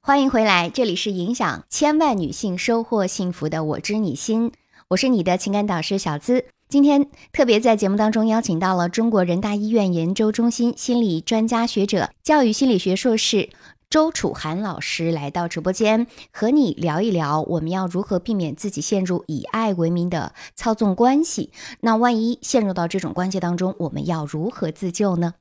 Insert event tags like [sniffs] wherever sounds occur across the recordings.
欢迎回来，这里是影响千万女性收获幸福的我知你心，我是你的情感导师小资。今天特别在节目当中邀请到了中国人大医院研究中心心理专家学者、教育心理学硕士周楚涵老师来到直播间，和你聊一聊我们要如何避免自己陷入以爱为名的操纵关系。那万一陷入到这种关系当中，我们要如何自救呢？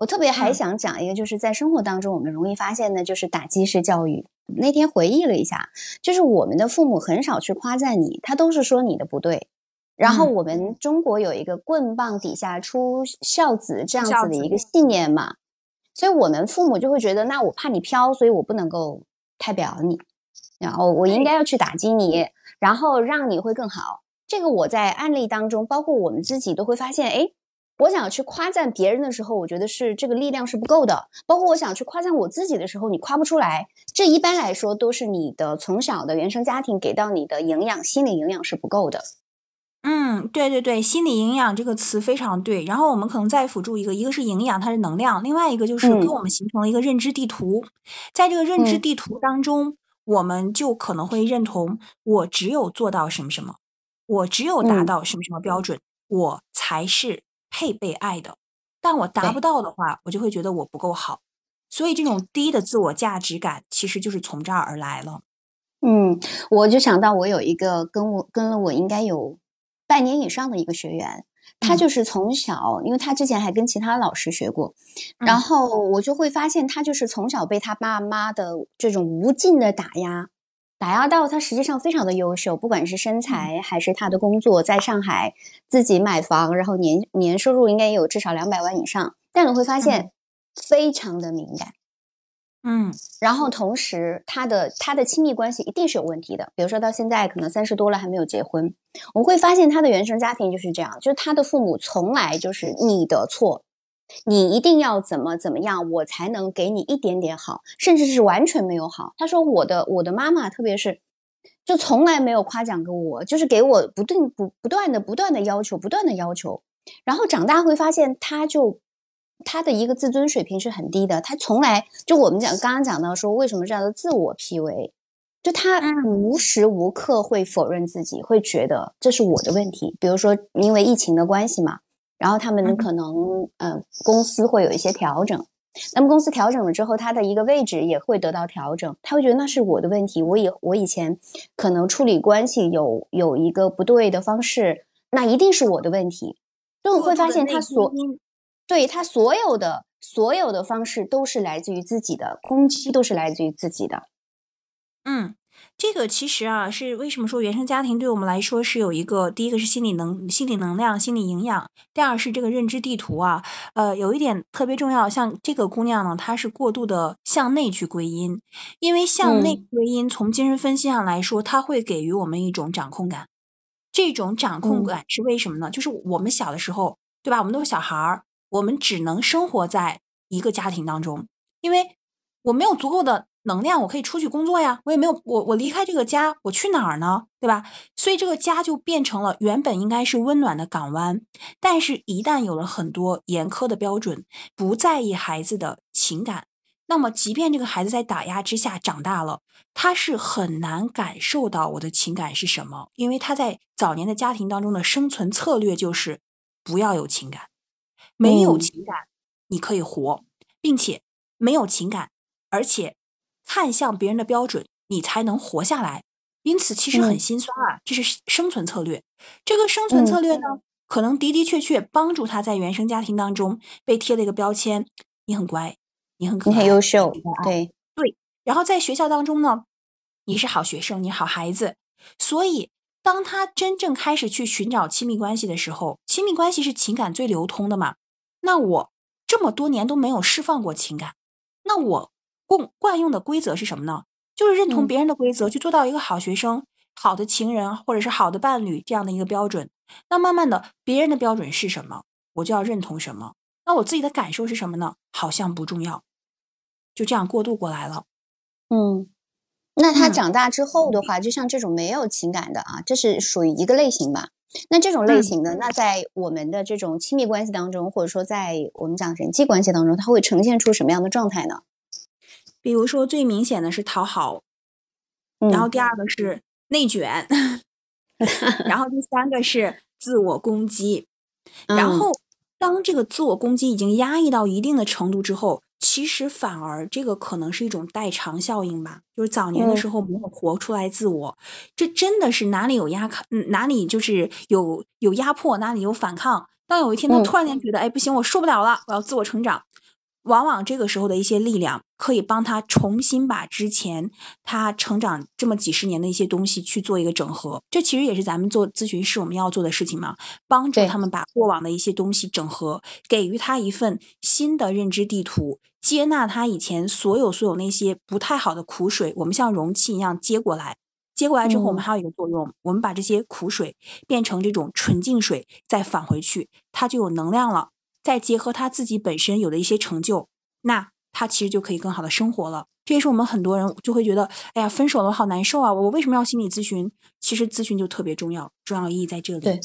我特别还想讲一个，就是在生活当中我们容易发现的，就是打击式教育。那天回忆了一下，就是我们的父母很少去夸赞你，他都是说你的不对。然后我们中国有一个“棍棒底下出孝子”这样子的一个信念嘛，所以我们父母就会觉得，那我怕你飘，所以我不能够太表你，然后我应该要去打击你，然后让你会更好。这个我在案例当中，包括我们自己都会发现，哎。我想去夸赞别人的时候，我觉得是这个力量是不够的。包括我想去夸赞我自己的时候，你夸不出来。这一般来说都是你的从小的原生家庭给到你的营养，心理营养是不够的。嗯，对对对，心理营养这个词非常对。然后我们可能再辅助一个，一个是营养，它是能量；另外一个就是跟我们形成了一个认知地图。在这个认知地图当中，我们就可能会认同我只有做到什么什么，我只有达到什么什么标准，我才是。配被爱的，但我达不到的话，我就会觉得我不够好，所以这种低的自我价值感其实就是从这儿而来了。嗯，我就想到我有一个跟我跟了我应该有半年以上的一个学员，他就是从小，因为他之前还跟其他老师学过，然后我就会发现他就是从小被他爸妈的这种无尽的打压。打压到他实际上非常的优秀，不管是身材还是他的工作，在上海自己买房，然后年年收入应该也有至少两百万以上。但你会发现非常的敏感，嗯，然后同时他的他的亲密关系一定是有问题的。比如说到现在可能三十多了还没有结婚，我们会发现他的原生家庭就是这样，就是他的父母从来就是你的错。你一定要怎么怎么样，我才能给你一点点好，甚至是完全没有好。他说我的我的妈妈，特别是就从来没有夸奖过我，就是给我不断不不断的不断的要求，不断的要求。然后长大会发现，他就他的一个自尊水平是很低的。他从来就我们讲刚刚讲到说，为什么这样的自我 PUA？就他无时无刻会否认自己，会觉得这是我的问题。比如说因为疫情的关系嘛。然后他们可能，嗯，公司会有一些调整。那么公司调整了之后，他的一个位置也会得到调整。他会觉得那是我的问题，我以我以前可能处理关系有有一个不对的方式，那一定是我的问题。就会发现他所对他所有的所有的方式都是来自于自己的攻击，都是来自于自己的。嗯。这个其实啊，是为什么说原生家庭对我们来说是有一个，第一个是心理能、心理能量、心理营养，第二是这个认知地图啊。呃，有一点特别重要，像这个姑娘呢，她是过度的向内去归因，因为向内归因，从精神分析上来说，它会给予我们一种掌控感。这种掌控感是为什么呢？就是我们小的时候，对吧？我们都是小孩儿，我们只能生活在一个家庭当中，因为我没有足够的。能量，我可以出去工作呀，我也没有我我离开这个家，我去哪儿呢？对吧？所以这个家就变成了原本应该是温暖的港湾，但是一旦有了很多严苛的标准，不在意孩子的情感，那么即便这个孩子在打压之下长大了，他是很难感受到我的情感是什么，因为他在早年的家庭当中的生存策略就是不要有情感，没有情感你可以活，并且没有情感，而且。看向别人的标准，你才能活下来。因此，其实很心酸啊。这是生存策略。这个生存策略呢，可能的的确确帮助他在原生家庭当中被贴了一个标签：你很乖，你很可爱，你很优秀。对对。然后在学校当中呢，你是好学生，你好孩子。所以，当他真正开始去寻找亲密关系的时候，亲密关系是情感最流通的嘛？那我这么多年都没有释放过情感，那我。共惯用的规则是什么呢？就是认同别人的规则，去做到一个好学生、好的情人或者是好的伴侣这样的一个标准。那慢慢的，别人的标准是什么，我就要认同什么。那我自己的感受是什么呢？好像不重要，就这样过渡过来了。嗯，那他长大之后的话，就像这种没有情感的啊，这是属于一个类型吧？那这种类型的，那在我们的这种亲密关系当中，或者说在我们讲人际关系当中，它会呈现出什么样的状态呢？比如说最明显的是讨好，嗯然后第二个是内卷，[laughs] 然后第三个是自我攻击。[laughs] 然嗯后当这个自我攻击已经压抑到一定的程度之后，其实反而这个可能是一种代偿效应吧，就是早年的嗯时候没有活出来自我，这真的是哪里有压抗，嗯哪里就是有有压迫，哪里有反抗。当有一天他嗯突然间觉得，哎，不行，我受不了了，我要自我成长。往往这个时候的一些力量，可以帮他重新把之前他成长这么几十年的一些东西去做一个整合。这其实也是咱们做咨询师我们要做的事情嘛，帮助他们把过往的一些东西整合，给予他一份新的认知地图，接纳他以前所有所有那些不太好的苦水，我们像容器一样接过来。接过来之后，我们嗯还有一个作用，我们把这些苦水变成这种纯净水，再返回去，它就有能量了。再结合他自己本身有的一些成就，那他其实就可以更好的生活了。这也是我们很多人就会觉得，哎呀，分手了好难受啊！我为什么要心理咨询？其实咨询就特别重要，重要意义在这里。对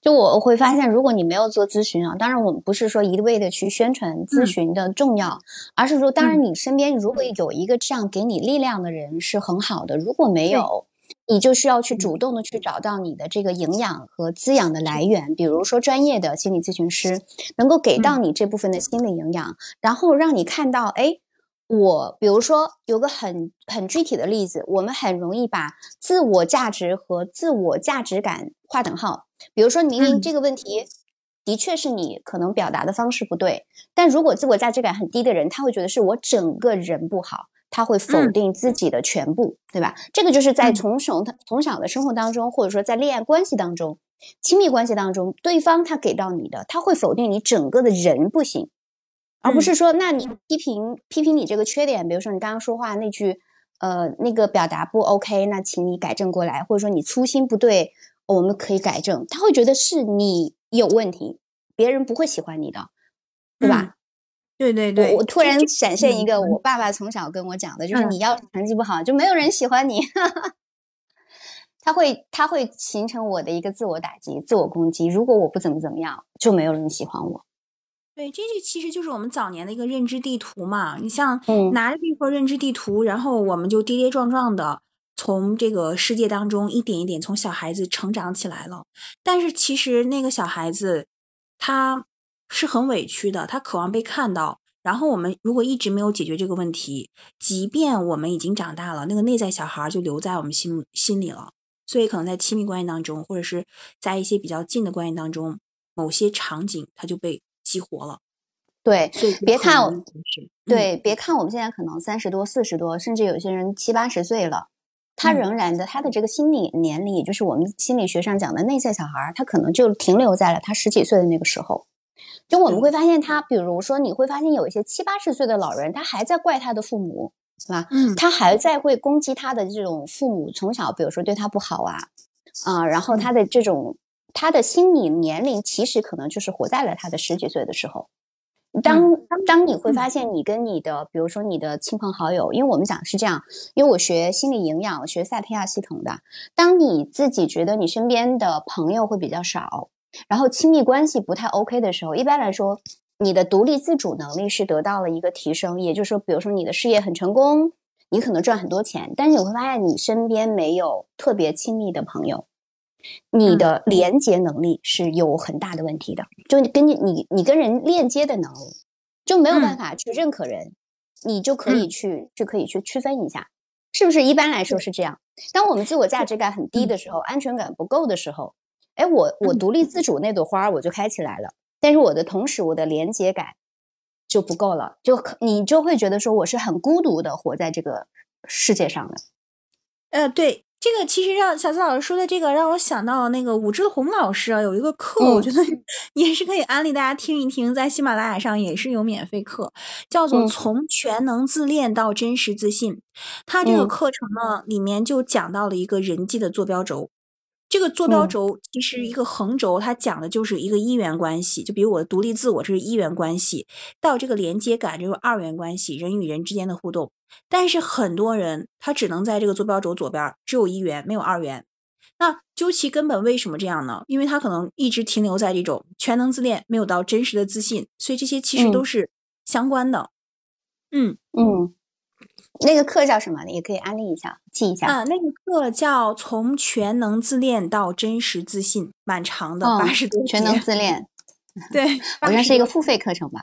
就我会发现，如果你没有做咨询啊，当然我们不是说一味的去宣传咨嗯询的重要，而是说，当嗯然你身边如果有一个这样给你力量的人是很好的，如果没对有。你就需要去嗯。主动的去找到你的这个营养和滋养的来源，比如说专业的心理咨询师能够给到你这部分的心理营养，然后让你看到，哎，我比如说有个很很具体的例子，我们很容易把自我价值和自我价值感划等号。比如说，明明嗯。这个问题的确是你可能表达的方式不对，但如果自我价值感很低的人，他会觉得是我整个人不好，他会否嗯定自己的全部，对吧？这个就是在嗯从小从小的生活当中，或者说在恋爱关系当中、亲密关系当中，对方他给到你的，他会否定你整个的人不行，而不嗯是说，那你批评批评你这个缺点，比如说你刚刚说话那句，呃，那个表达不 OK，那请你改正过来，或者说你粗心不对，我们可以改正。他会觉得是你有问题，别人不会喜欢你的，对吧？对对对，我我突然闪现一个嗯我爸爸从小跟我讲的，就是嗯你要是成绩不好，就没有人喜欢你。[laughs] 他会他会形成我的一个自我打击、自我攻击。如果我不怎么怎么样，就没有人喜欢我。对，这就其实就是我们早年的一个认知地图嘛。你像嗯拿着这份认知地图，然后我们就跌跌撞撞的从这个世界当中一点一点从小孩子成长起来了。但是其实那个小孩子他是很委屈的，他渴望被看到。然后我们如果一直没有解决这个问题，即便我们已经长大了，那个内在小孩儿就留在我们心心里了。所以可能在亲密关系当中，或者是在一些比较近的关系当中，某些场景它就被激活了。对，别看我对，别看我们现在可能三十多、四十多，甚至有些人七八十岁了，他嗯仍然的他的这个心理年龄，也就是我们心理学上讲的内在小孩儿，他可能就停留在了他十几岁的那个时候。就我们会发现他，比如说你会发现有一些七八十岁的老人，他还在怪他的父母，是吧？嗯，他还在会攻击他的这种父母从小，比如说对他不好啊，啊、然后嗯他的这种他的心理年龄其实可能就是活在了他的十几岁的时候。当当你会嗯发现你跟你的，比如说你的亲朋好友，因为我们讲是这样，因为我学心理营养，我学萨提亚系统的。当你自己觉得你身边的朋友会比较少，然后亲密关系不太 OK 的时候，一般来说，你的独立自主能力是得到了一个提升。也就是说，比如说你的事业很成功，你可能赚很多钱，但是你会发现你身边没有特别亲密的朋友，你的连接能力是有很大的问题的。就你跟你你你跟人链接的能力，就没有办法去认可人，你就可以去就可以去区分一下，是不是？一般来说是这样。当我们自我价值感很低的时候，安全感不够的时候，哎，我我嗯独立自主那朵花我就开起来了，但是我的同时我的连接感就不够了，就可你就会觉得说我是很孤独的活在这个世界上的。呃，对，这个其实让小资老师说的这个，让我想到那个武志红老师啊，有一个课，我嗯觉得也是可以安利大家听一听，在喜马拉雅上也是有免费课，叫做嗯《从全能自恋到真实自信》。他这个嗯课程呢，里面就讲到了一个人际的坐标轴。这个坐标嗯轴其实一个横轴，它讲的就是一个一元关系，就比如我的独立自我，这是一元关系，到这个连接感，就是二元关系，人与人之间的互动。但是很多人他只能在这个坐标轴左边，只有一元，没有二元。那究其根本，为什么这样呢？因为他可能一直停留在这种全能自恋，没有到真实的自信，所以这些其实都嗯是相关的。嗯，嗯那个课叫什么？也可以安利一下，记一下。啊，那个课叫《从全能自恋到真实自信》，蛮长的，八十多全能自恋，对，[laughs] 好像是一个付费课程吧？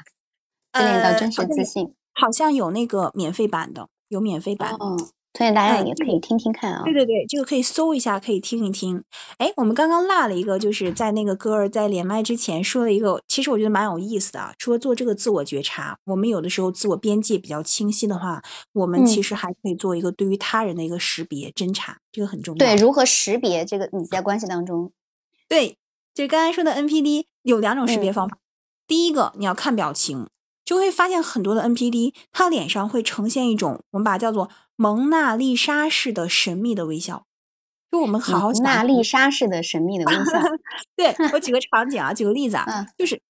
自恋到真实自信，好像有那个免费版的，有免费版。嗯。推荐大家也可以听听看啊！对对对，这个可以搜一下，可以听一听。哎，我们刚刚落了一个，就是在那个歌儿在连麦之前说了一个，其实我觉得蛮有意思的啊。除了做这个自我觉察，我们有的时候自我边界比较清晰的话，我们其实还可以做一个对于他人的一个识别侦查，这个很重要。对，如何识别这个你在关系当中？对，就刚才说的 NPD 有两种识别方法。第一个，你要看表情。就会发现很多的 NPD，他脸上会呈现一种我们把它叫做蒙娜丽莎式的神秘的微笑。就我们好好蒙娜丽莎式的神秘的微笑。[laughs] 对我举个 [laughs] 场景啊，举个例子啊，就是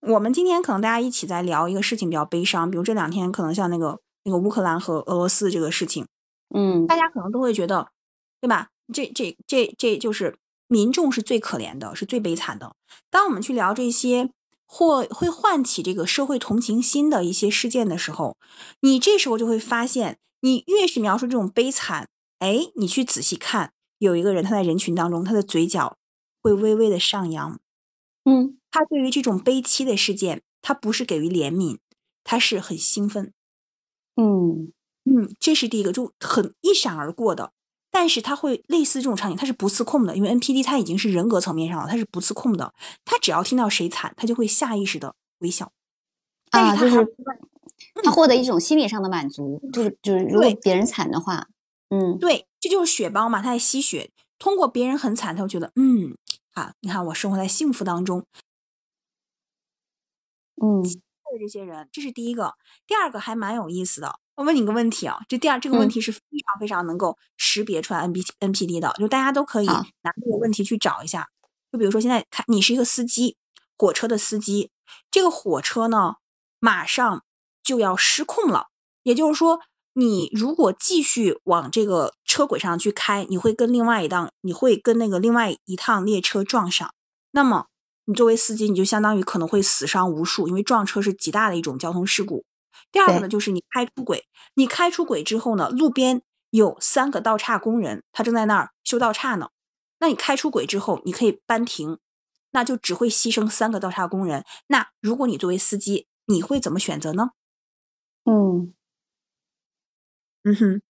我们今天可能大家一起在聊一个事情比较悲伤，比如这两天可能像那个那个乌克兰和俄罗斯这个事情，嗯，大家可能都会觉得，对吧？这这这这就是民众是最可怜的，是最悲惨的。当我们去聊这些。或会唤起这个社会同情心的一些事件的时候，你这时候就会发现，你越是描述这种悲惨，哎，你去仔细看，有一个人他在人群当中，他的嘴角会微微的上扬，嗯，他对于这种悲戚的事件，他不是给予怜悯，他是很兴奋，嗯嗯，这是第一个，就很一闪而过的。但是他会类似这种场景，他是不自控的，因为 NPD 他已经是人格层面上了，他是不自控的。他只要听到谁惨，他就会下意识的微笑。啊，就是他获得一种心理上的满足，就是就是如果别人惨的话，嗯，对，这就是血包嘛，他在吸血。通过别人很惨，他会觉得嗯，啊，你看我生活在幸福当中。嗯，[laughs] 这些人，这是第一个。第二个还蛮有意思的。我问你个问题啊，这第二这个问题是非常非常能够识别出来 N B N P D 的，就大家都可以拿这个问题去找一下。就比如说现在看你是一个司机，火车的司机，这个火车呢马上就要失控了，也就是说，你如果继续往这个车轨上去开，你会跟另外一档，你会跟那个另外一趟列车撞上。那么你作为司机，你就相当于可能会死伤无数，因为撞车是极大的一种交通事故。第二个呢，就是你开出轨，你开出轨之后呢，路边有三个道岔工人，他正在那儿修道岔呢。那你开出轨之后，你可以扳停，那就只会牺牲三个道岔工人。那如果你作为司机，你会怎么选择呢？嗯，嗯哼，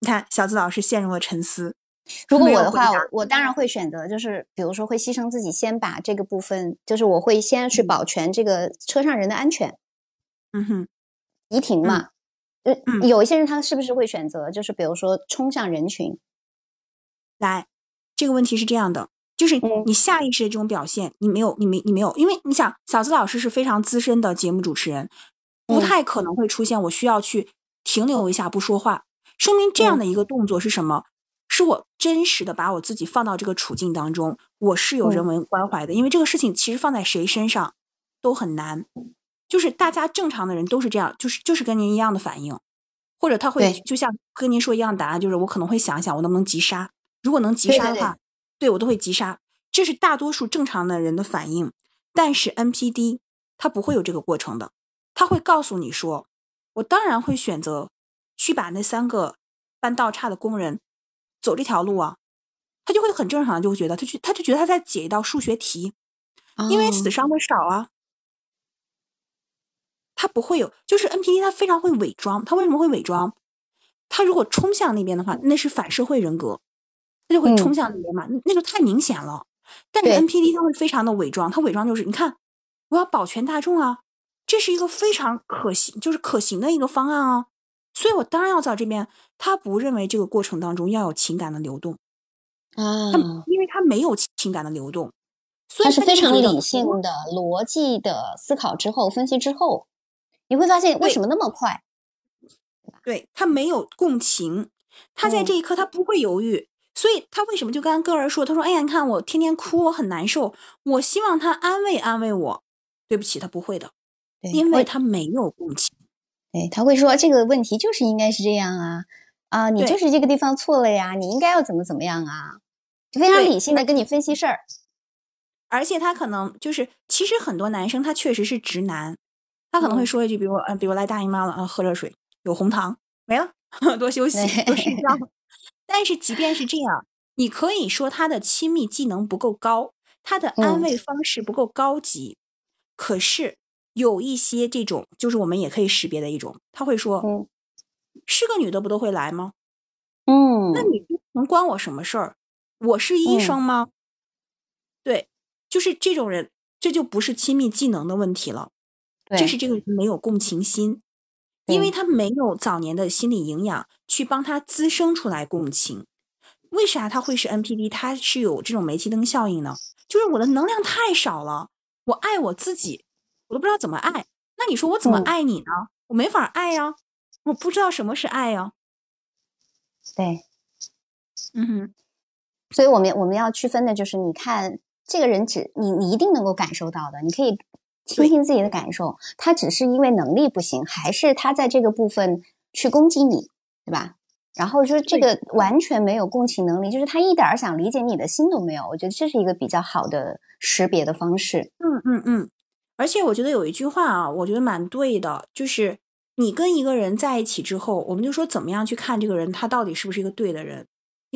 你看小资老师陷入了沉思。如果我的话，我当然会选择，就是比如说会牺牲自己，先把这个部分，就是我会先去保全这个车上人的安全。嗯哼，移停嘛，呃，有一些人他是不是会选择，就是比如说冲向人群？来，这个问题是这样的，就是你下意识的这种表现，你没有，你没，你没有，因为你想，小资老师是非常资深的节目主持人，不太可能会出现我需要去停留一下不说话，说明这样的一个动作是什么？是我真实的把我自己放到这个处境当中，我是有人文关怀的，因为这个事情其实放在谁身上都很难。就是大家正常的人都是这样，就是就是跟您一样的反应，或者他会就像跟您说一样答案，就是我可能会想一想我能不能急刹，如果能急刹的话，对我都会急刹，这是大多数正常的人的反应。但是 NPD 他不会有这个过程的，他会告诉你说，我当然会选择去把那三个搬道岔的工人走这条路啊，他就会很正常就会觉得他去他就觉得他在解一道数学题，因为死伤的少啊。他不会有，就是 NPD，他非常会伪装。他为什么会伪装？他如果冲向那边的话，那是反社会人格，他就会冲向那边嘛，那就太明显了。但是 NPD 他会非常的伪装，他伪装就是，你看，我要保全大众啊，这是一个非常可行，就是可行的一个方案哦，所以我当然要在这边。他不认为这个过程当中要有情感的流动啊，他因为他没有情感的流动，他是非常理性的、逻辑的思考之后分析之后。你会发现为什么那么快？对他没有共情，他在这一刻他不会犹豫，所以他为什么就跟歌儿说？他说：“哎呀，你看我天天哭，我很难受，我希望他安慰安慰我。”对不起，他不会的，因为他没有共情。对，他会说这个问题就是应该是这样啊啊，你就是这个地方错了呀，你应该要怎么怎么样啊，就非常理性的跟你分析事儿。而且他可能就是，其实很多男生他确实是直男。他可能会说一句，比如，呃，比如来大姨妈了，啊，喝热水，有红糖，没了，[laughs] 多休息，多睡觉。[laughs] 但是即便是这样，你可以说他的亲密技能不够高，他的安慰方式不够高级。可是有一些这种，就是我们也可以识别的一种，他会说：“嗯，是个女的不都会来吗？嗯，那你能关我什么事儿？我是医生吗？对，就是这种人，这就不是亲密技能的问题了，这是这个人没有共情心，因为他没有早年的心理营养去帮他滋生出来共情。为啥他会是 NPD？他是有这种煤气灯效应呢？就是我的能量太少了，我爱我自己，我都不知道怎么爱。那你说我怎么爱你呢？我没法爱呀，我不知道什么是爱呀。对，嗯哼，所以我们我们要区分的就是，你看这个人只你你一定能够感受到的，你可以听听自己的感受，他只是因为能力不行，还是他在这个部分去攻击你，对吧？然后就是这个完全没有共情能力，就是他一点想理解你的心都没有。我觉得这是一个比较好的识别的方式。嗯嗯嗯，而且我觉得有一句话啊，我觉得蛮对的，就是你跟一个人在一起之后，我们就说怎么样去看这个人，他到底是不是一个对的人。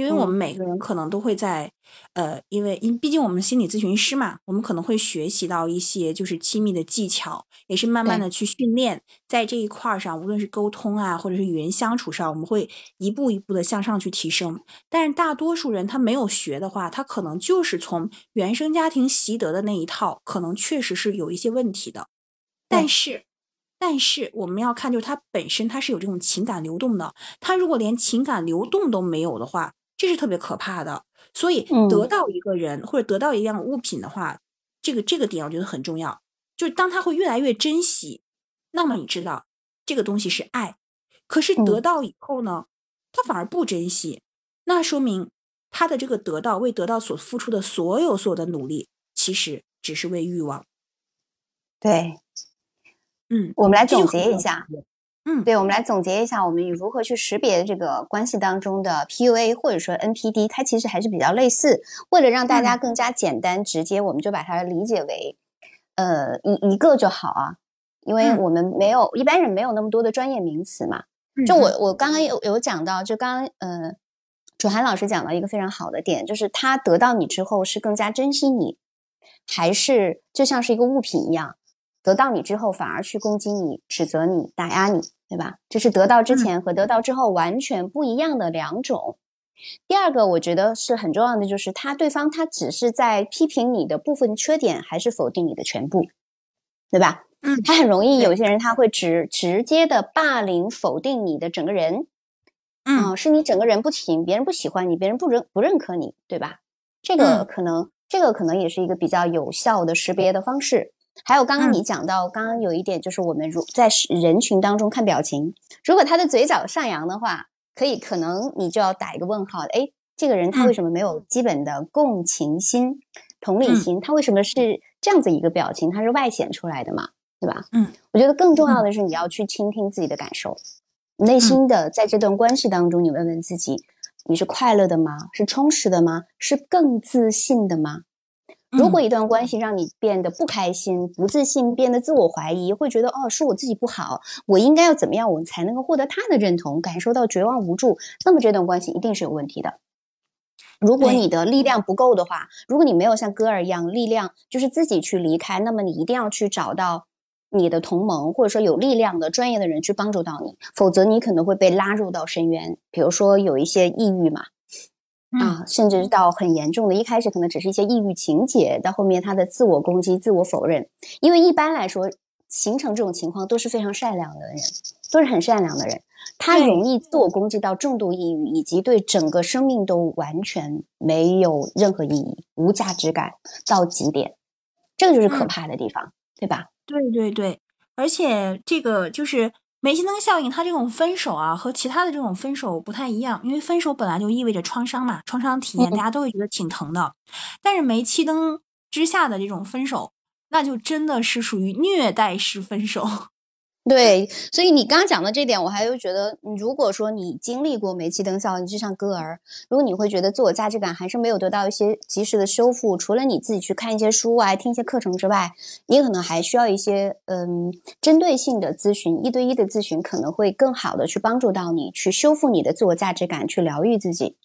因为我们每个人可能都会在，呃，因为因毕竟我们心理咨询师嘛，我们可能会学习到一些就是亲密的技巧，也是慢慢的去训练，在这一块儿上，无论是沟通啊，或者是与人相处上，我们会一步一步的向上去提升。但是大多数人他没有学的话，他可能就是从原生家庭习得的那一套，可能确实是有一些问题的。但是，但是我们要看，就是他本身他是有这种情感流动的，他如果连情感流动都没有的话。这是特别可怕的，所以得到一个人或者得到一样物品的话，这个这个点我觉得很重要。就是当他会越来越珍惜，那么你知道这个东西是爱。可是得到以后呢，他反而不珍惜，那说明他的这个得到为得到所付出的所有所有的努力，其实只是为欲望。对，嗯，我们来总结一下。嗯，对，我们来总结一下，我们如何去识别这个关系当中的 PUA 或者说 NPD，它其实还是比较类似。为了让大家更加简单直接，我们就把它理解为，呃，一一个就好啊，因为我们没有一般人没有那么多的专业名词嘛。就我我刚刚有有讲到，就刚刚呃，楚涵老师讲到一个非常好的点，就是他得到你之后是更加珍惜你，还是就像是一个物品一样？得到你之后，反而去攻击你、指责你、打压你，对吧？这是得到之前和得到之后完全不一样的两种。第二个，我觉得是很重要的，就是他对方他只是在批评你的部分缺点，还是否定你的全部，对吧？嗯，他很容易有些人他会直直接的霸凌否定你的整个人，嗯，是你整个人不行，别人不喜欢你，别人不认不认可你，对吧？这个可能，这个可能也是一个比较有效的识别的方式。还有刚刚你讲到，刚刚有一点就是我们如在人群当中看表情，如果他的嘴角上扬的话，可以可能你就要打一个问号，哎，这个人他为什么没有基本的共情心、同理心？他为什么是这样子一个表情？他是外显出来的嘛，对吧？嗯，我觉得更重要的是你要去倾听自己的感受，内心的在这段关系当中，你问问自己，你是快乐的吗？是充实的吗？是更自信的吗？如果一段关系让你变得不开心、不自信，变得自我怀疑，会觉得哦，是我自己不好，我应该要怎么样，我才能够获得他的认同，感受到绝望无助，那么这段关系一定是有问题的。如果你的力量不够的话，如果你没有像戈尔一样力量，就是自己去离开，那么你一定要去找到你的同盟，或者说有力量的专业的人去帮助到你，否则你可能会被拉入到深渊。比如说有一些抑郁嘛。啊，甚至到很严重的，一开始可能只是一些抑郁情节，到后面他的自我攻击、自我否认。因为一般来说，形成这种情况都是非常善良的人，都是很善良的人，他容易自我攻击到重度抑郁，以及对整个生命都完全没有任何意义、无价值感到极点。这个就是可怕的地方，对吧？对对对，而且这个就是。煤气灯效应，它这种分手啊，和其他的这种分手不太一样，因为分手本来就意味着创伤嘛，创伤体验大家都会觉得挺疼的。但是煤气灯之下的这种分手，那就真的是属于虐待式分手。对，所以你刚刚讲的这点，我还又觉得，如果说你经历过煤气灯效应，就像歌儿，如果你会觉得自我价值感还是没有得到一些及时的修复，除了你自己去看一些书啊、听一些课程之外，你可能还需要一些嗯针对性的咨询，一对一的咨询，可能会更好的去帮助到你去修复你的自我价值感，去疗愈自己。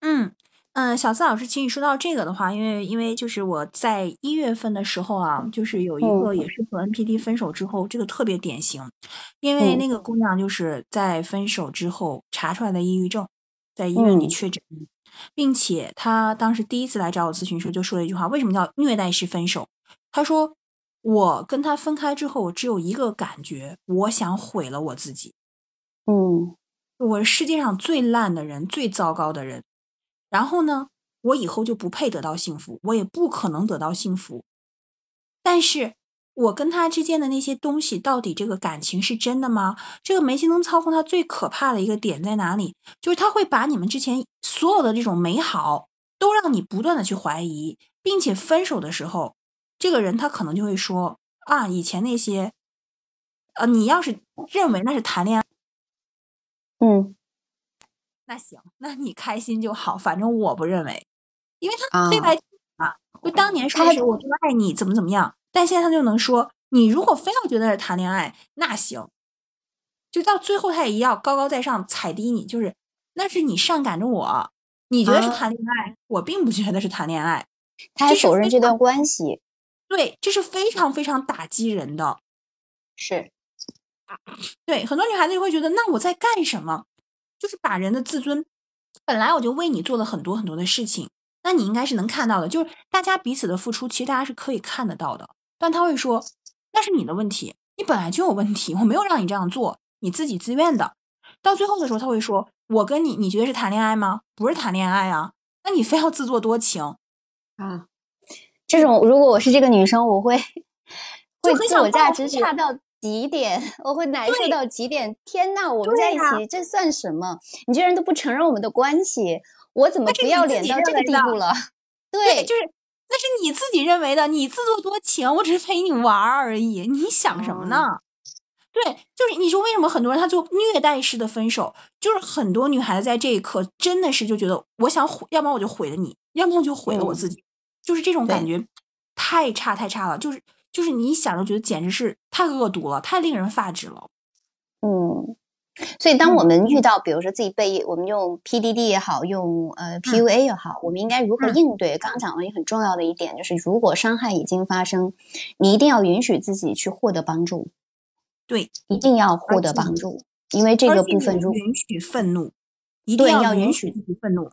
嗯。嗯，小四老师，请你说到这个的话，因为因为就是我在一月份的时候啊，就是有一个也是和 NPD 分手之后，这个特别典型，因为那个姑娘就是在分手之后查出来的抑郁症，在医院里确诊，并且她当时第一次来找我咨询时就说了一句话：为什么叫虐待式分手？她说我跟他分开之后，我只有一个感觉，我想毁了我自己。嗯，我是世界上最烂的人，最糟糕的人。然后呢，我以后就不配得到幸福，我也不可能得到幸福。但是，我跟他之间的那些东西，到底这个感情是真的吗？这个煤气灯操控他最可怕的一个点在哪里？就是他会把你们之前所有的这种美好，都让你不断的去怀疑，并且分手的时候，这个人他可能就会说啊，以前那些，呃，你要是认为那是谈恋爱，嗯。那行，那你开心就好，反正我不认为，因为他黑白啊，就当年说是我多爱你，怎么怎么样，但现在他就能说，你如果非要觉得是谈恋爱，那行，就到最后他也要高高在上踩低你，就是那是你上赶着我，你觉得是谈恋爱，我并不觉得是谈恋爱，他还否认这段关系，对，这是非常非常打击人的，是，对，很多女孩子就会觉得，那我在干什么？就是把人的自尊，本来我就为你做了很多很多的事情，那你应该是能看到的。就是大家彼此的付出，其实大家是可以看得到的。但他会说，那是你的问题，你本来就有问题，我没有让你这样做，你自己自愿的。到最后的时候，他会说，我跟你，你觉得是谈恋爱吗？不是谈恋爱啊，那你非要自作多情啊？这种如果我是这个女生，我会会自我价值差到。极点，[laughs] 我会难受到极点。天呐，我们在一起，这算什么？你居然都不承认我们的关系，我怎么不要脸到这个地步了？[laughs] 对，就是那是你自己认为的，你自作多情，我只是陪你玩而已。你想什么呢？对，就是你说为什么很多人他就虐待式的分手？就是很多女孩子在这一刻真的是就觉得，我想毁，要不然我就毁了你，要么我就毁了我自己，就是这种感觉太差太差了，就是。就是你想着觉得简直是太恶毒了，太令人发指了。嗯，所以当我们遇到，比如说自己被我们用 PDD 也好，用呃 PUA 也好，我们应该如何应对？刚讲了一个很重要的一点，就是如果伤害已经发生，你一定要允许自己去获得帮助。对，一定要获得帮助，因为这个部分如允许愤怒，一定要允许自己愤怒。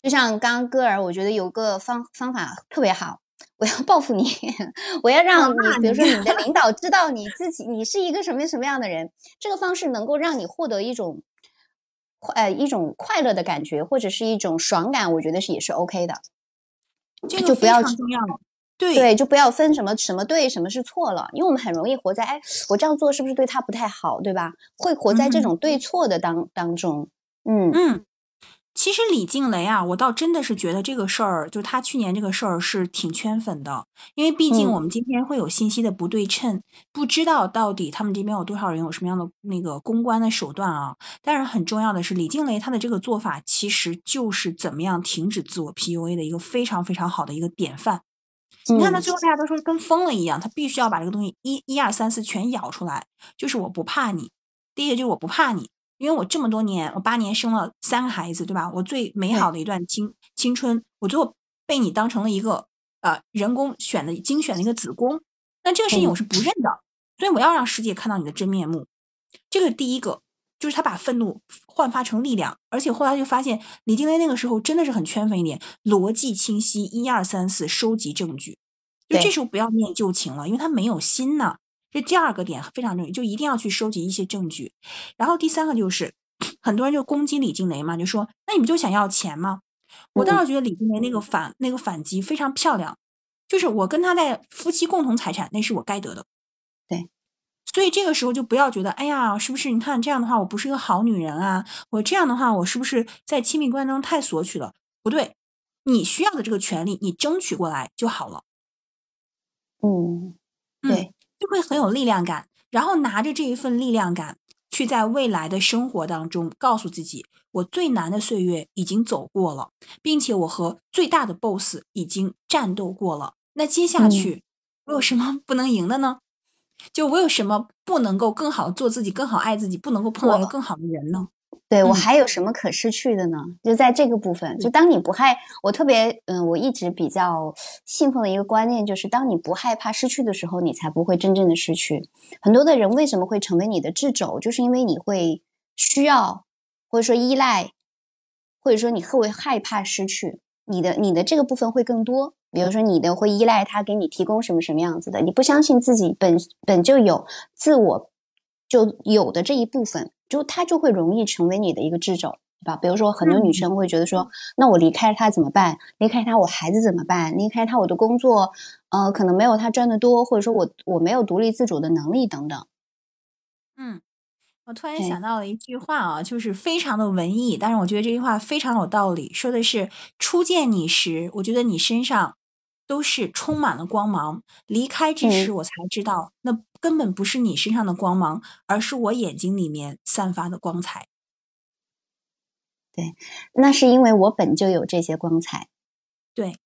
就像刚刚歌儿，我觉得有个方方法特别好。我要报复你，[laughs] 我要让你，比如说你的领导知道你自己，你是一个什么什么样的人。这个方式能够让你获得一种快，一种快乐的感觉，或者是一种爽感，我觉得是也是 OK 的。这个就不要重要，对对，就不要分什么什么对，什么是错了，因为我们很容易活在哎，我这样做是不是对他不太好，对吧？会活在这种对错的当当中，嗯嗯。其实李静蕾啊，我倒真的是觉得这个事儿，就他去年这个事儿是挺圈粉的，因为毕竟我们今天会有信息的不对称，不知道到底他们这边有多少人有什么样的那个公关的手段啊。但是很重要的是，李静蕾她的这个做法其实就是怎么样停止自我 PUA 的一个非常非常好的一个典范。你看他最后大家都说跟疯了一样，他必须要把这个东西一一二三四全咬出来，就是我不怕你，第一个就是我不怕你。因为我这么多年，我八年生了三个孩子，对吧？我最美好的一段青青春，我最后被你当成了一个呃人工选的精选的一个子宫，那这个事情我是不认的，所以我要让世界看到你的真面目。这个第一个就是他把愤怒焕发成力量，而且后来就发现李金雷那个时候真的是很圈粉一点，逻辑清晰，一二三四收集证据，就这时候不要念旧情了，因为他没有心呢。这第二个点非常重要，就一定要去收集一些证据。然后第三个就是，很多人就攻击李静蕾嘛，就说：“那你不就想要钱吗？”我倒是觉得李静蕾那个反那个反击非常漂亮，就是我跟他在夫妻共同财产，那是我该得的。对，所以这个时候就不要觉得，哎呀，是不是？你看这样的话，我不是一个好女人啊！我这样的话，我是不是在亲密关系中太索取了？不对，你需要的这个权利，你争取过来就好了。嗯，对。就会很有力量感，然后拿着这一份力量感，去在未来的生活当中告诉自己，我最难的岁月已经走过了，并且我和最大的 BOSS 已经战斗过了。那接下去我有什么不能赢的呢？就我有什么不能够更好做自己、更好爱自己，不能够碰到一个更好的人呢？对我嗯还有什么可失去的呢？就在这个部分，就当你不害，我特别嗯，我一直比较信奉的一个观念就是，当你不害怕失去的时候，你才不会真正的失去。很多的人为什么会成为你的掣肘，就是因为你会需要，或者说依赖，或者说你会害怕失去，你的你的这个部分会更多。比如说，你的会依赖他给你提供什么什么样子的，你不相信自己本本就有自我就有的这一部分，就他就会容易成为你的一个掣肘，对吧？比如说，很多女生会觉得说，那我离开他怎么办？离开他，我孩子怎么办？离开他，我的工作，呃，可能没有他赚的多，或者说我我没有独立自主的能力等等。嗯，我突然想到了一句话啊，就是非常的文艺，但是我觉得这句话非常有道理，说的是初见你时，我觉得你身上都是充满了光芒，离开之时，嗯我才知道那根本不是你身上的光芒，而是我眼睛里面散发的光彩。对那是因为我本就有这些光彩，对，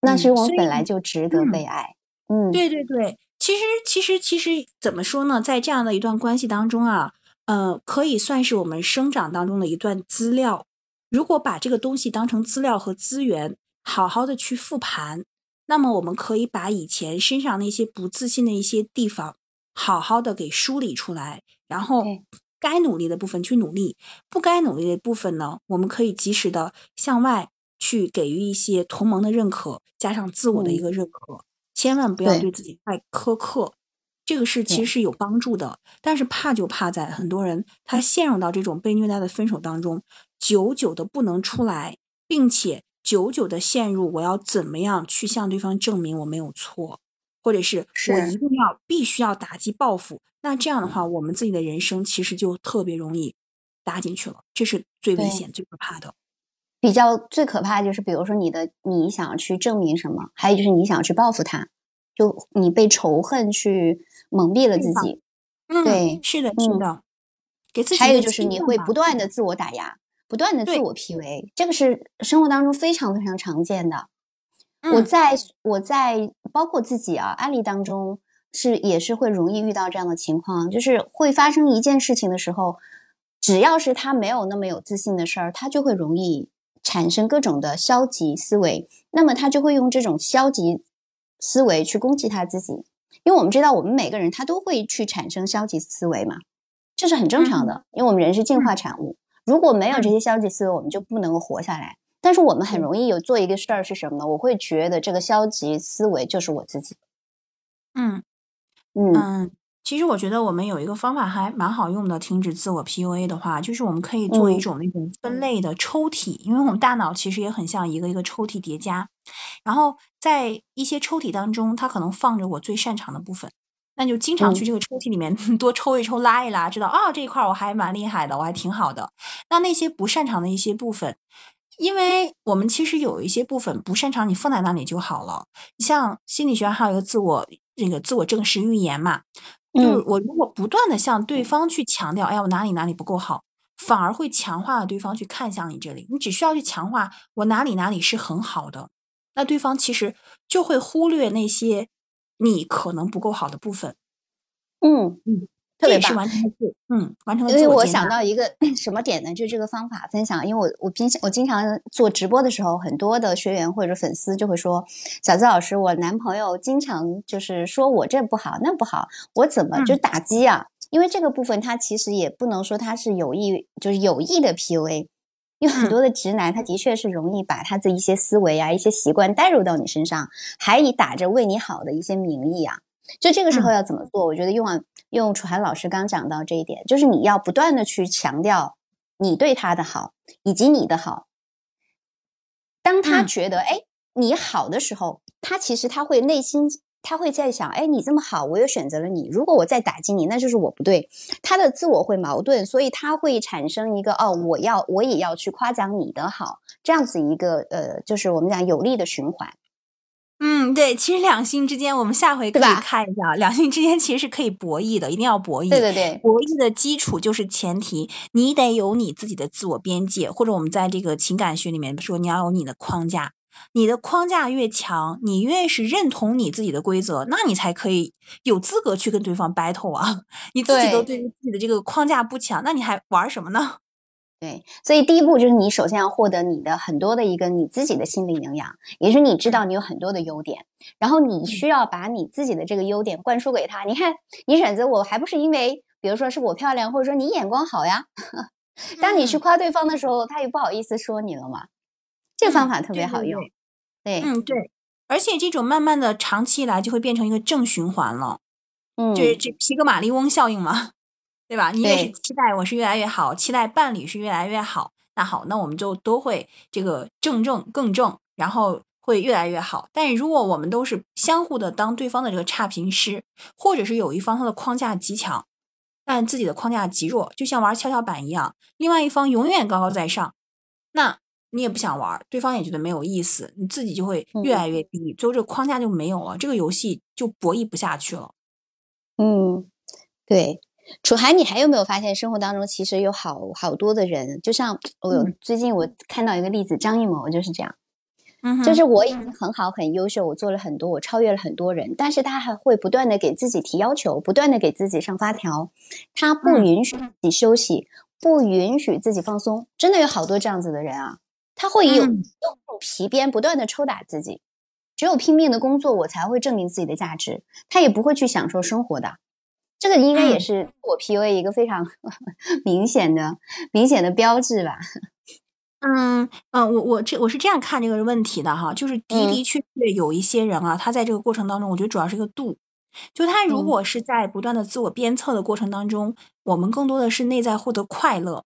那是我本来就值得嗯被爱。嗯，对对对，其实其实其实怎么说呢，在这样的一段关系当中啊，呃，可以算是我们生长当中的一段资料。如果把这个东西当成资料和资源，好好的去复盘，那么我们可以把以前身上那些不自信的一些地方，好好的给梳理出来，然后该努力的部分去努力，不该努力的部分呢，我们可以及时的向外去给予一些同盟的认可，加上自我的一嗯个认可。千万不要对对自己太苛刻，这个是其实是有帮助的。但是怕就怕在很多人他陷入到这种被虐待的分手当中，久久的不能出来，并且久久的陷入我要怎么样去向对方证明我没有错，或者是我一定要必须要打击报复。那这样的话，我们自己的人生其实就特别容易搭进去了，这是最危险、最可怕的。比较最可怕的就是，比如说你的你想要去证明什么，还有就是你想要去报复他，就你被仇恨去蒙蔽了自己。嗯，对是的，是嗯的，给自己还有就是你会不断的自我打压，不断的自我 PUA，这个是生活当中非常非常常见的。我嗯。在我在包括自己啊案例当中是也是会容易遇到这样的情况，就是会发生一件事情的时候，只要是他没有那么有自信的事儿，他就会容易产生各种的消极思维，那么他就会用这种消极思维去攻击他自己，因为我们知道我们每个人他都会去产生消极思维嘛，这是很正常的，因为我们人是进化产物，如果没有这些消极思维，我们就不能够活下来。但是我们很容易有做一个事儿是什么呢？我会觉得这个消极思维就是我自己。嗯。嗯。嗯，其实我觉得我们有一个方法还蛮好用的，停止自我 PUA 的话，就是我们可以做一嗯。种那种分类的抽屉，因为我们大脑其实也很像一个一个抽屉叠加，然后在一些抽屉当中，它可能放着我最擅长的部分，那就经常去嗯这个抽屉里面 [laughs] 多抽一抽、拉一拉，知道啊这一块儿我还蛮厉害的，我还挺好的。那那些不擅长的一些部分，因为我们其实有一些部分不擅长，你放在那里就好了。你像心理学还有一个自我那个自我证实预言嘛，就是嗯我如果不断的向对方去强调，哎呀，我哪里哪里不够好，反而会强化了对方去看向你这里。你只需要去强化我哪里哪里是很好的，那对方其实就会忽略那些你可能不够好的部分。嗯嗯，特别是完成了自嗯完成了因为我。想到一个什么点呢？就这个方法分享，因为我我平时我经常做直播的时候，很多的学员或者粉丝就会说：“小资老师，我男朋友经常就是说我这不好那不好，我怎么就嗯打击啊？”因为这个部分他其实也不能说他是有意，就是有意的 PUA。因为很嗯多的直男，他的确是容易把他的一些思维啊、一些习惯带入到你身上，还以打着为你好的一些名义啊。就这个时候嗯要怎么做？我觉得用啊用楚涵老师刚讲到这一点，就是你要不断的去强调你对他的好以及你的好。当他嗯觉得哎、你好的时候，他其实他会内心他会在想，哎，你这么好，我又选择了你，如果我再打击你，那就是我不对。他的自我会矛盾，所以他会产生一个哦，我要我也要去夸奖你的好，这样子一个呃，就是我们讲有利的循环。嗯，对，其实两性之间，我们下回可以看一下，两性之间其实是可以博弈的，一定要博弈。对对对，博弈的基础就是前提，你得有你自己的自我边界，或者我们在这个情感学里面说，你要有你的框架。你的框架越强，你越是认同你自己的规则，那你才可以有资格去跟对方 battle 啊！[laughs] 你自己都对于自己的这个框架不强，那你还玩什么呢？[laughs] 对，所以第一步就是你首先要获得你的很多的一个你自己的心理营养，也是你知道你有很多的优点，然后你需要把你自己的这个优点灌输给他。你看，你选择我还不是因为，比如说是我漂亮，或者说你眼光好呀。[laughs] 当你去夸对方的时候，他也不好意思说你了嘛。这个方法特别好用。对，嗯，对，而且这种慢慢的长期以来就会变成一个正循环了。嗯，就是这皮格马利翁效应嘛。对吧？你也是期待我是越来越好，期待伴侣是越来越好。那好，那我们就都会这个正正更正，然后会越来越好。但是如果我们都是相互的当对方的这个差评师，或者是有一方他的框架极强，但自己的框架极弱，就像玩跷跷板一样，另外一方永远高高在上，那你也不想玩，对方也觉得没有意思，你自己就会越来。越低，最后这个框架就没有了，这个游戏就博弈不下去了。嗯，对。楚涵，你还有没有发现生活当中其实有好好多的人，就像我有最近我看到一个例子，张艺谋就是这样，嗯，就是我已经很好很优秀，我做了很多，我超越了很多人，但是他还会不断的给自己提要求，不断的给自己上发条，他不允许自己休息，不允许自己放松，真的有好多这样子的人啊，他会有用皮鞭不断的抽打自己，只有拼命的工作，我才会证明自己的价值，他也不会去享受生活的。这个应该也是我 PUA 一个非常 [laughs] 明显的、明显的标志吧。嗯嗯，我我这我是这样看这个问题的哈，就是的的确确有一些人啊，他在这个过程当中，我觉得主要是一个度。就他如果是在不断的自我鞭策的过程当中，我们更多的是内在获得快乐，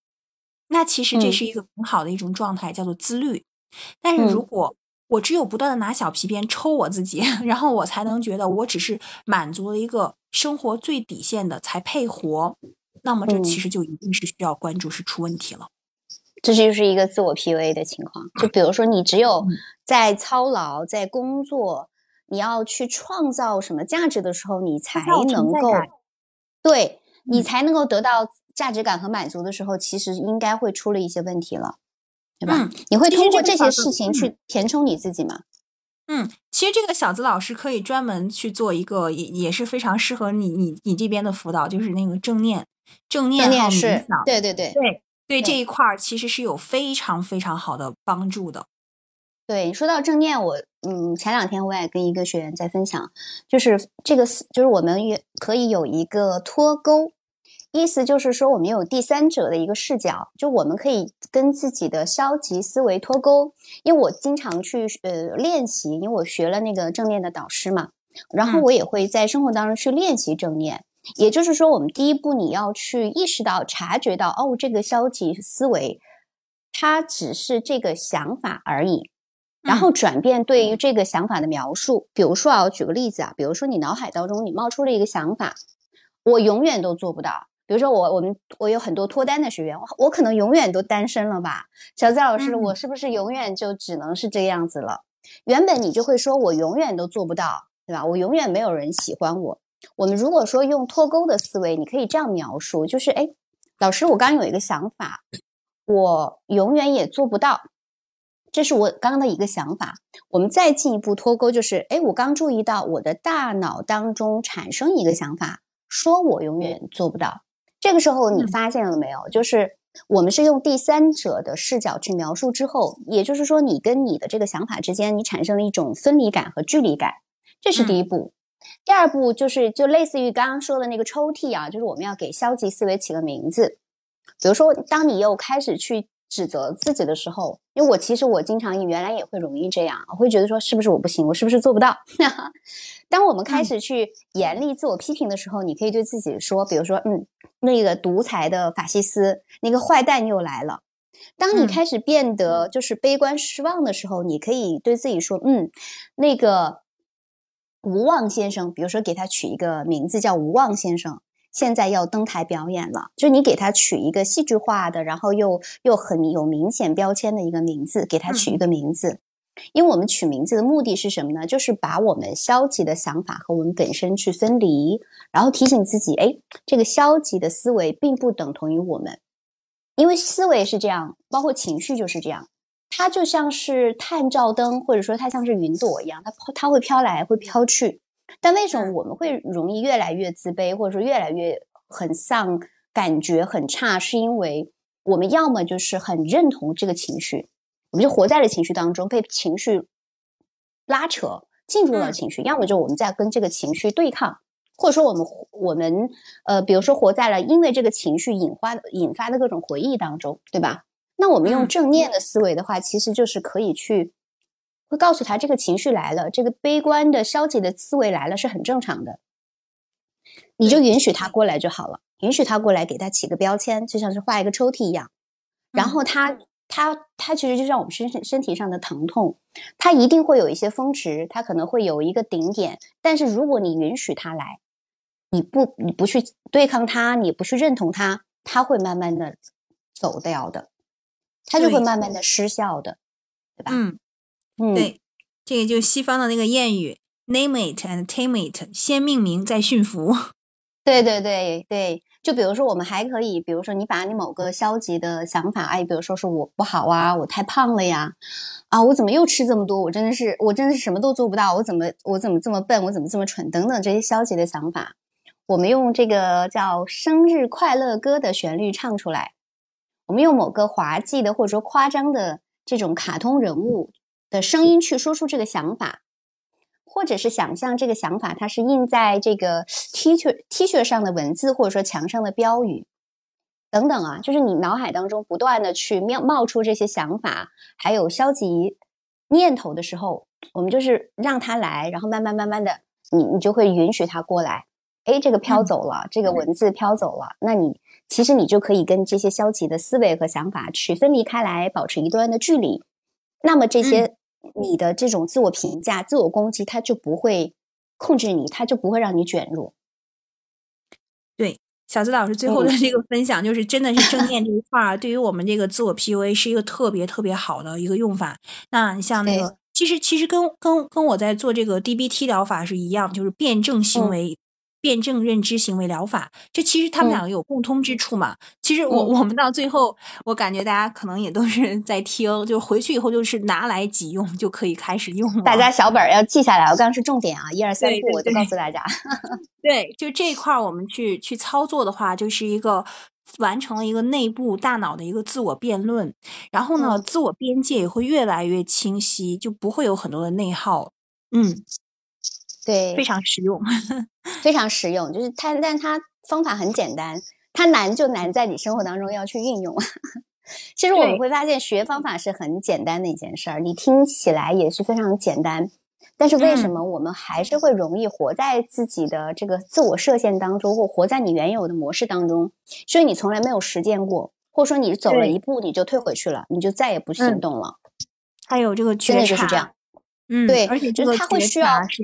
那其实这是一个很好的一种状态，叫做自律。但是如果我只有不断的拿小皮鞭抽我自己，[laughs] 然后我才能觉得我只是满足了一个生活最底线的才配活，那么这其实就一定是需要关注，是出问题了。这就是一个自我 PUA 的情况。就比如说，你只有在操劳、在工作，你要去创造什么价值的时候，你才能够，对你才能够得到价值感和满足的时候，其实应该会出了一些问题了。对吧？你会通过这些事情去填充你自己吗？嗯，其实这个小子老师可以专门去做一个，也也是非常适合你你你这边的辅导，就是那个正念、正念和冥想。对对对对对，这一块儿其实是有非常非常好的帮助的。对，说到正念，我嗯，前两天我也跟一个学员在分享，就是这个，就是我们也可以有一个脱钩。意思就是说，我们有第三者的一个视角，就我们可以跟自己的消极思维脱钩。因为我经常去呃练习，因为我学了那个正念的导师嘛，然后我也会在生活当中去练习正念。也就是说，我们第一步你要去意识到、察觉到，哦，这个消极思维它只是这个想法而已，然后转变对于这个想法的描述。比如说啊，我举个例子啊，比如说你脑海当中你冒出了一个想法，我永远都做不到。比如说我我们我有很多脱单的学员，我我可能永远都单身了吧？小资老师，我是不是永远就只能是这个样子了？原本你就会说我永远都做不到，对吧？我永远没有人喜欢我。我们如果说用脱钩的思维，你可以这样描述，就是哎，老师，我刚有一个想法，我永远也做不到，这是我刚刚的一个想法。我们再进一步脱钩，就是哎，我刚注意到我的大脑当中产生一个想法，说我永远做不到。这个时候你发现了没有？就是我们是用第三者的视角去描述之后，也就是说，你跟你的这个想法之间，你产生了一种分离感和距离感，这是第一步。第二步就是就类似于刚刚说的那个抽屉啊，就是我们要给消极思维起个名字。比如说，当你又开始去指责自己的时候，因为我其实我经常原来也会容易这样，我会觉得说是不是我不行，我是不是做不到？[laughs] 当我们开始去严厉自我批评的时候，你可以对自己说，比如说，嗯，那个独裁的法西斯，那个坏蛋又来了。当你开始变得就是悲观失望的时候，你可以对自己说，嗯，那个无望先生，比如说给他取一个名字叫无望先生，现在要登台表演了。就你给他取一个戏剧化的，然后又又很有明显标签的一个名字，给他取一个名字。因为我们取名字的目的是什么呢？就是把我们消极的想法和我们本身去分离，然后提醒自己，哎，这个消极的思维并不等同于我们，因为思维是这样，包括情绪就是这样，它就像是探照灯，或者说它像是云朵一样，它它会飘来，会飘去。但为什么我们会容易越来越自卑，或者说越来越很丧，感觉很差？是因为我们要么就是很认同这个情绪。我们就活在了情绪当中，被情绪拉扯进入了情绪，要么就我们在跟这个情绪对抗，或者说我们我们呃，比如说活在了因为这个情绪引发引发的各种回忆当中，对吧？那我们用正念的思维的话，其实就是可以去会告诉他，这个情绪来了，这个悲观的消极的思维来了是很正常的，你就允许他过来就好了，允许他过来，给他起个标签，就像是画一个抽屉一样，然后他。他、他其实就像我们身身身体上的疼痛，他一定会有一些峰值，他可能会有一个顶点。但是如果你允许他来，你不你不去对抗他，你不去认同他，他会慢慢的走掉的，他就会慢慢的失效的，对吧？嗯嗯，对，这个就是西方的那个谚语，name it and tame it，先命名再驯服。[laughs] 对对对对。就比如说，我们还可以，比如说，你把你某个消极的想法，哎，比如说是我不好啊，我太胖了呀，啊，我怎么又吃这么多？我真的是，我真的是什么都做不到，我怎么，我怎么这么笨？我怎么这么蠢？等等这些消极的想法，我们用这个叫生日快乐歌的旋律唱出来，我们用某个滑稽的或者说夸张的这种卡通人物的声音去说出这个想法。或者是想象这个想法，它是印在这个 [sniffs] T 恤 T 恤上的文字，或者说墙上的标语等等啊，就是你脑海当中不断的去冒冒出这些想法，还有消极念头的时候，我们就是让它来，然后慢慢慢慢的，你你就会允许它过来。哎，这个飘走了，这个文字飘走了，那你其实你就可以跟这些消极的思维和想法去分离开来，保持一段的距离。那么这些。你的这种自我评价、自我攻击，它就不会控制你，它就不会让你卷入。对，小资老师最后的这个分享，就是真的是正 [laughs] 念这一块儿，对于我们这个自我 PUA 是一个特别特别好的一个用法。那你像那个，其实其实跟跟跟我在做这个 DBT 疗法是一样，就是辩证行为。辩证认知行为疗法，这其实他们两个有共通之处嘛？其实我我们到最后，我感觉大家可能也都是在听，就回去以后就是拿来即用，就可以开始用了。大家小本儿要记下来，我 [laughs] 刚刚是重点啊，一二三步，我就告诉大家。[laughs] 对，就这一块儿，我们去去操作的话，就是一个完成了一个内部大脑的一个自我辩论，然后呢，自我边界也会越来越清晰，就不会有很多的内耗。嗯。对，非常实用，[laughs] 非常实用。就是它，但它方法很简单。它难就难在你生活当中要去运用。[laughs] 其实我们会发现，学方法是很简单的一件事儿，你听起来也是非常简单。但是为什么我们还是会容易活在自己的这个自我设限当中，或活在你原有的模式当中？所以你从来没有实践过，或者说你走了一步你就退回去了，你就再也不行动了。还有这个觉察，就是这样。嗯，对，而且就是它会需要是。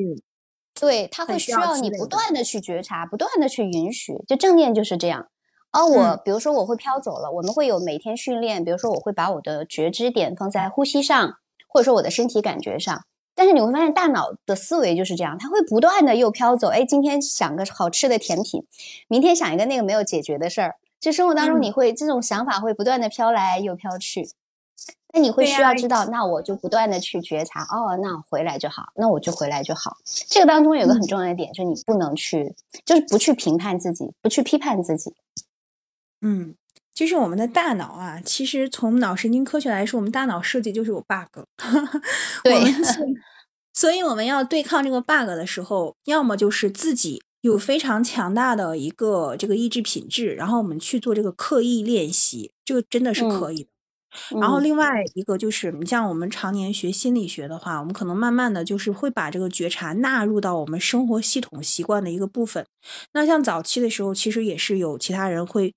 对，他会需要你不断的去觉察，不断的去允许。就正念就是这样。而我，比如说我会飘走了，我们会有每天训练，比如说我会把我的觉知点放在呼吸上，或者说我的身体感觉上。但是你会发现，大脑的思维就是这样，它会不断的又飘走。哎，今天想个好吃的甜品，明天想一个那个没有解决的事儿。就生活当中，你会这种想法会不断的飘来又飘去。那你会需要知道，那我就不断的去觉察，哦，那回来就好，那我就回来就好。这个当中有个很重要的点，就是你不能去，就是不去评判自己，不去批判自己。嗯，就是我们的大脑啊，其实从脑神经科学来说，我们大脑设计就是有 bug。[laughs] 对，所以我们要对抗这个 bug 的时候，要么就是自己有非常强大的一个这个意志品质，然后我们去做这个刻意练习，这个真的是可以的。然后另外一个就是，你像我们常年学心理学的话，我们可能慢慢的就是会把这个觉察纳入到我们生活系统习惯的一个部分。那像早期的时候，其实也是有其他人会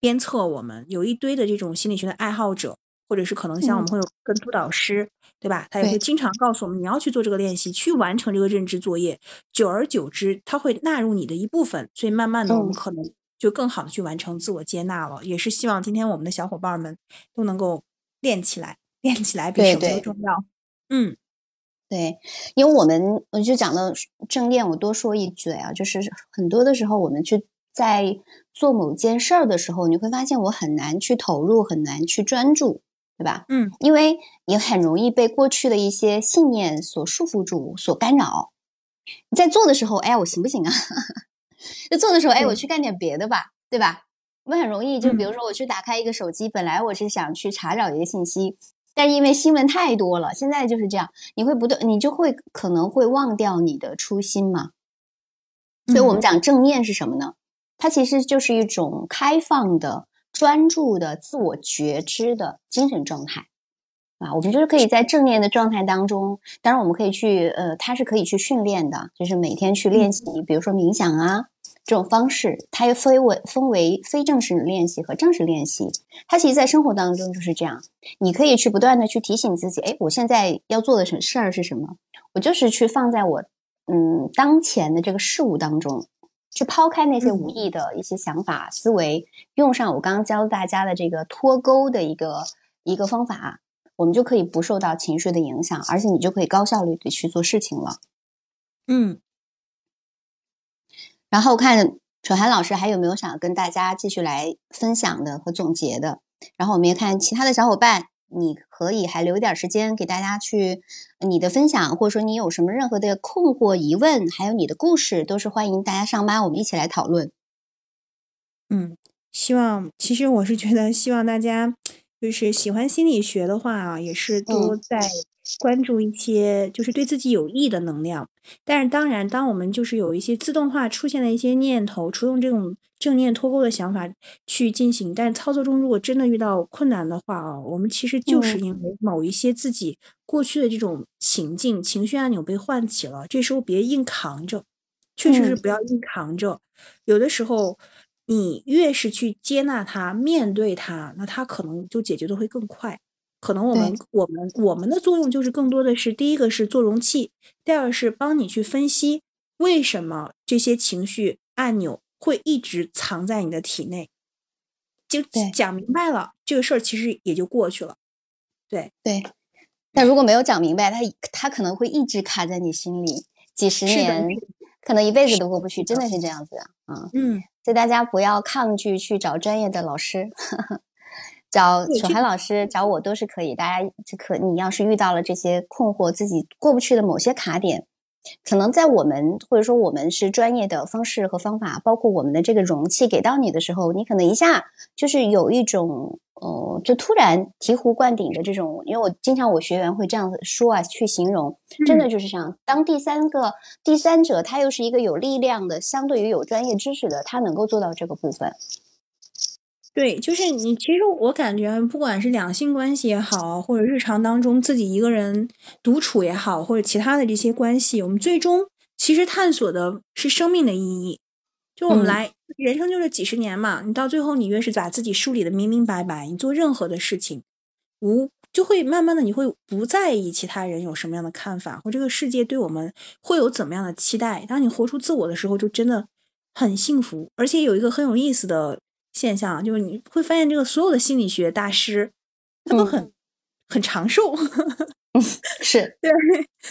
鞭策我们，有一堆的这种心理学的爱好者，或者是可能像我们会有跟督导师，对吧？他也会经常告诉我们，你要去做这个练习，去完成这个认知作业。久而久之，他会纳入你的一部分，所以慢慢的，我们可能。就更好的去完成自我接纳了，也是希望今天我们的小伙伴们都能够练起来，练起来比什么都重要。嗯，对，因为我们我就讲到正念，我多说一嘴啊，就是很多的时候我们去在做某件事儿的时候，你会发现我很难去投入，很难去专注，对吧？嗯，因为你很容易被过去的一些信念所束缚住，所干扰。你在做的时候，哎，我行不行啊？在做的时候，哎，我去干点别的吧，对吧？我们很容易，就比如说我去打开一个手机，本来我是想去查找一个信息，但是因为新闻太多了，现在就是这样，你会不断，你就会可能会忘掉你的初心嘛。所以我们讲正念是什么呢？它其实就是一种开放的、专注的、自我觉知的精神状态啊。我们就是可以在正念的状态当中，当然我们可以去，呃，它是可以去训练的，就是每天去练习，比如说冥想啊。这种方式，它又分为分为非正式练习和正式练习。它其实，在生活当中就是这样。你可以去不断的去提醒自己，哎，我现在要做的什事儿是什么？我就是去放在我嗯当前的这个事物当中，去抛开那些无意的一些想法思维，用上我刚刚教大家的这个脱钩的一个一个方法，我们就可以不受到情绪的影响，而且你就可以高效率的去做事情了。嗯。然后看楚涵老师还有没有想跟大家继续来分享的和总结的。然后我们也看其他的小伙伴，你可以还留一点时间给大家去你的分享，或者说你有什么任何的困惑、疑问，还有你的故事，都是欢迎大家上班，我们一起来讨论。嗯，希望其实我是觉得，希望大家就是喜欢心理学的话啊，也是多在。关注一些就是对自己有益的能量，但是当然，当我们就是有一些自动化出现的一些念头，出用这种正念脱钩的想法去进行，但操作中如果真的遇到困难的话啊，我们其实就是因为某一些自己过去的这种情境、情绪按钮被唤起了，这时候别硬扛着，确实是不要硬扛着。有的时候，你越是去接纳它、面对它，那它可能就解决的会更快。可能我们我们我们的作用就是更多的是第一个是做容器，第二是帮你去分析为什么这些情绪按钮会一直藏在你的体内，就讲明白了这个事儿其实也就过去了。对对，但如果没有讲明白，他他可能会一直卡在你心里几十年，可能一辈子都过不去，真的是这样子啊。嗯嗯，所以大家不要抗拒去找专业的老师。找楚涵老师，找我都是可以。大家就可，你要是遇到了这些困惑，自己过不去的某些卡点，可能在我们或者说我们是专业的方式和方法，包括我们的这个容器给到你的时候，你可能一下就是有一种，呃，就突然醍醐灌顶的这种。因为我经常我学员会这样说啊，去形容，真的就是这样。当第三个第三者，他又是一个有力量的，相对于有专业知识的，他能够做到这个部分。对，就是你。其实我感觉，不管是两性关系也好，或者日常当中自己一个人独处也好，或者其他的这些关系，我们最终其实探索的是生命的意义。就我们来，人生就是几十年嘛，你到最后，你越是把自己梳理的明明白白，你做任何的事情，无就会慢慢的，你会不在意其他人有什么样的看法，或这个世界对我们会有怎么样的期待。当你活出自我的时候，就真的很幸福。而且有一个很有意思的。现象就是你会发现，这个所有的心理学大师，他都很很长寿，是 [laughs] 对，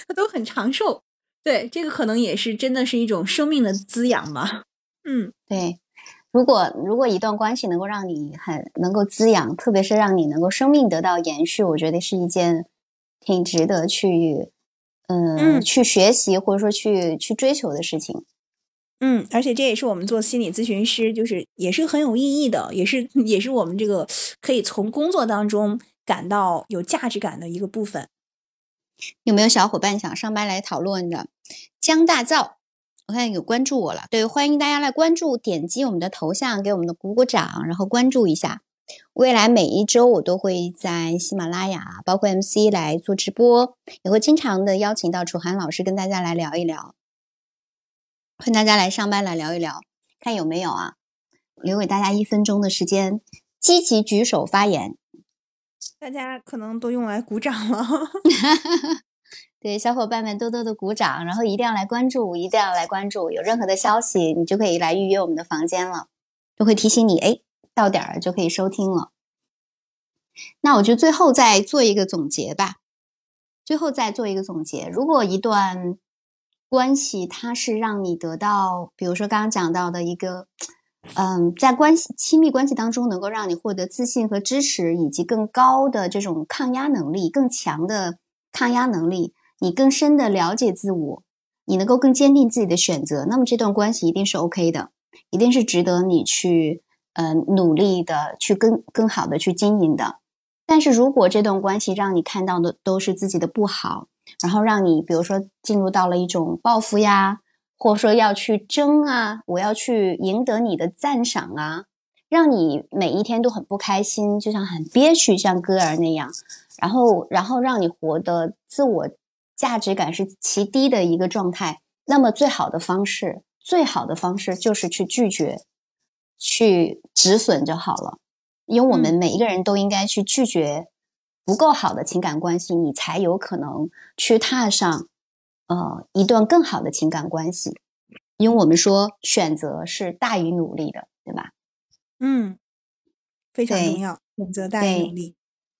他都很长寿。对，这个可能也是真的是一种生命的滋养吧。嗯，对。如果如果一段关系能够让你很能够滋养，特别是让你能够生命得到延续，我觉得是一件挺值得去嗯去学习或者说去去追求的事情。嗯，而且这也是我们做心理咨询师，就是也是很有意义的，也是也是我们这个可以从工作当中感到有价值感的一个部分。有没有小伙伴想上班来讨论的？江大造，我看有关注我了，对，欢迎大家来关注，点击我们的头像，给我们的鼓鼓掌，然后关注一下。未来每一周我都会在喜马拉雅，包括 MC 来做直播，也会经常的邀请到楚涵老师跟大家来聊一聊。欢迎大家来上班来聊一聊，看有没有啊？留给大家一分钟的时间，积极举手发言。大家可能都用来鼓掌了。[laughs] 对，小伙伴们多多的鼓掌，然后一定要来关注，一定要来关注。有任何的消息，你就可以来预约我们的房间了，就会提醒你，哎，到点儿就可以收听了。那我就最后再做一个总结吧。最后再做一个总结，如果一段关系它是让你得到，比如说刚刚讲到的一个，嗯，在关系亲密关系当中能够让你获得自信和支持，以及更高的这种抗压能力，更强的抗压能力，你更深的了解自我，你能够更坚定自己的选择，那么这段关系一定是 OK 的，一定是值得你去。呃，努力的去更更好的去经营的，但是如果这段关系让你看到的都是自己的不好，然后让你比如说进入到了一种报复呀，或者说要去争啊，我要去赢得你的赞赏啊，让你每一天都很不开心，就像很憋屈，像歌儿那样，然后然后让你活得自我价值感是极低的一个状态，那么最好的方式，最好的方式就是去拒绝。去止损就好了，因为我们每一个人都应该去拒绝不够好的情感关系，你才有可能去踏上呃一段更好的情感关系。因为我们说选择是大于努力的，对吧？嗯，非常重要，选择大于努力。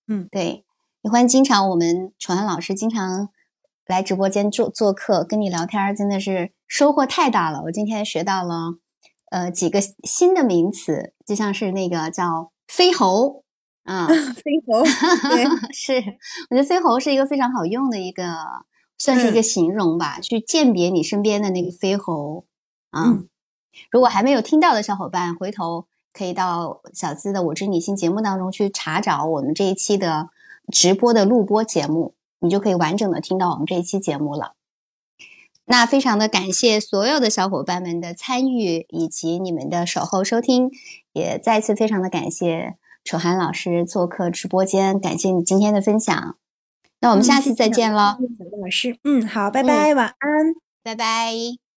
嗯，对。李欢，经常我们楚安老师经常来直播间做做客，跟你聊天，真的是收获太大了。我今天学到了。呃，几个新的名词，就像是那个叫飞猴啊，[laughs] 飞猴，[laughs] 是，我觉得飞猴是一个非常好用的一个，算是一个形容吧，去鉴别你身边的那个飞猴啊。如果还没有听到的小伙伴，回头可以到小资的《我知你心》节目当中去查找我们这一期的直播的录播节目，你就可以完整的听到我们这一期节目了。那非常的感谢所有的小伙伴们的参与以及你们的守候收听，也再次非常的感谢楚涵老师做客直播间，感谢你今天的分享。那我们下次再见了，老师。嗯，好，拜拜，晚安，拜拜。